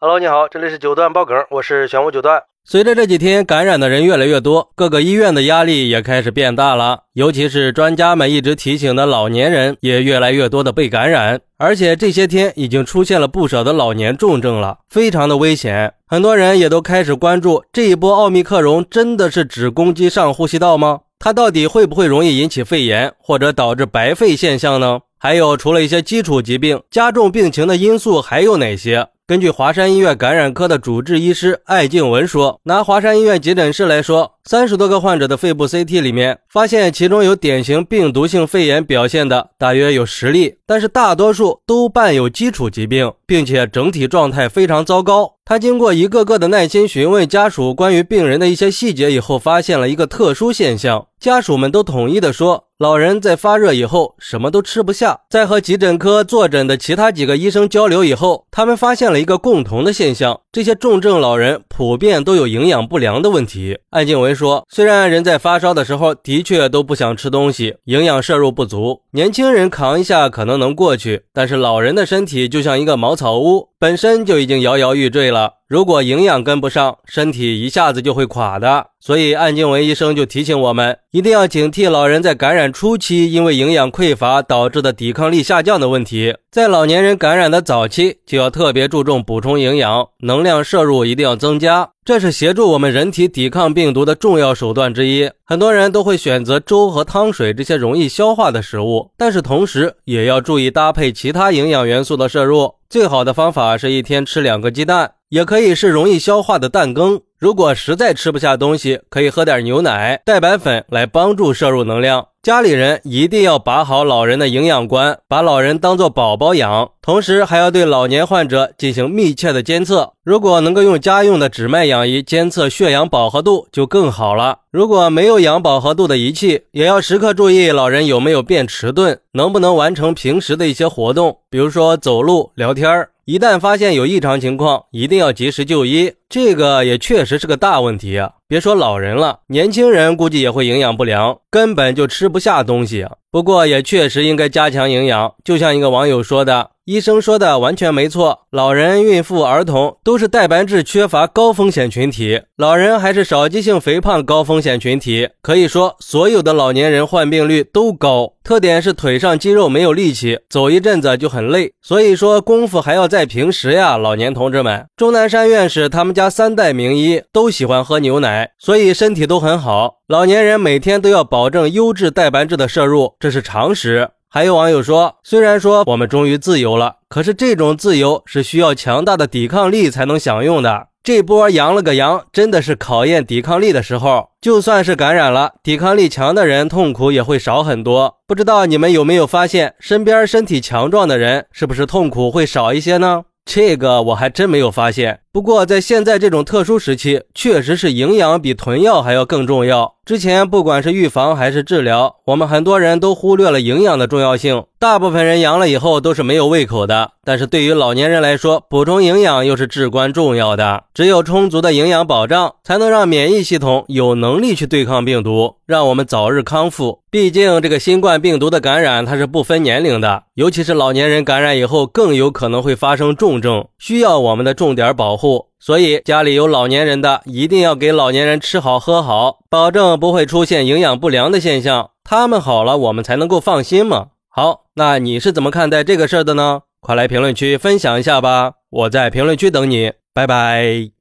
Hello，你好，这里是九段爆梗，我是玄武九段。随着这几天感染的人越来越多，各个医院的压力也开始变大了。尤其是专家们一直提醒的老年人，也越来越多的被感染。而且这些天已经出现了不少的老年重症了，非常的危险。很多人也都开始关注这一波奥密克戎真的是只攻击上呼吸道吗？它到底会不会容易引起肺炎或者导致白肺现象呢？还有，除了一些基础疾病，加重病情的因素还有哪些？根据华山医院感染科的主治医师艾静文说，拿华山医院急诊室来说，三十多个患者的肺部 CT 里面，发现其中有典型病毒性肺炎表现的大约有十例，但是大多数都伴有基础疾病，并且整体状态非常糟糕。他经过一个个的耐心询问家属关于病人的一些细节以后，发现了一个特殊现象，家属们都统一的说。老人在发热以后什么都吃不下，在和急诊科坐诊的其他几个医生交流以后，他们发现了一个共同的现象：这些重症老人普遍都有营养不良的问题。艾静文说，虽然人在发烧的时候的确都不想吃东西，营养摄入不足，年轻人扛一下可能能过去，但是老人的身体就像一个茅草屋，本身就已经摇摇欲坠了。如果营养跟不上，身体一下子就会垮的。所以，安静文医生就提醒我们，一定要警惕老人在感染初期因为营养匮乏导致的抵抗力下降的问题。在老年人感染的早期，就要特别注重补充营养，能能量摄入一定要增加，这是协助我们人体抵抗病毒的重要手段之一。很多人都会选择粥和汤水这些容易消化的食物，但是同时也要注意搭配其他营养元素的摄入。最好的方法是一天吃两个鸡蛋。也可以是容易消化的蛋羹。如果实在吃不下东西，可以喝点牛奶、蛋白粉来帮助摄入能量。家里人一定要把好老人的营养关，把老人当做宝宝养，同时还要对老年患者进行密切的监测。如果能够用家用的指脉氧仪监测血氧饱和度，就更好了。如果没有氧饱和度的仪器，也要时刻注意老人有没有变迟钝，能不能完成平时的一些活动，比如说走路、聊天儿。一旦发现有异常情况，一定要及时就医。这个也确实是个大问题啊！别说老人了，年轻人估计也会营养不良，根本就吃不下东西。不过也确实应该加强营养。就像一个网友说的。医生说的完全没错，老人、孕妇、儿童都是蛋白质缺乏高风险群体，老人还是少肌性肥胖高风险群体。可以说，所有的老年人患病率都高，特点是腿上肌肉没有力气，走一阵子就很累。所以说，功夫还要在平时呀，老年同志们。钟南山院士他们家三代名医都喜欢喝牛奶，所以身体都很好。老年人每天都要保证优质蛋白质的摄入，这是常识。还有网友说，虽然说我们终于自由了，可是这种自由是需要强大的抵抗力才能享用的。这波阳了个阳，真的是考验抵抗力的时候。就算是感染了，抵抗力强的人痛苦也会少很多。不知道你们有没有发现，身边身体强壮的人是不是痛苦会少一些呢？这个我还真没有发现。不过在现在这种特殊时期，确实是营养比囤药还要更重要。之前不管是预防还是治疗，我们很多人都忽略了营养的重要性。大部分人阳了以后都是没有胃口的，但是对于老年人来说，补充营养又是至关重要的。只有充足的营养保障，才能让免疫系统有能力去对抗病毒，让我们早日康复。毕竟这个新冠病毒的感染它是不分年龄的，尤其是老年人感染以后，更有可能会发生重症，需要我们的重点保护。所以，家里有老年人的，一定要给老年人吃好喝好，保证不会出现营养不良的现象。他们好了，我们才能够放心嘛。好，那你是怎么看待这个事儿的呢？快来评论区分享一下吧，我在评论区等你，拜拜。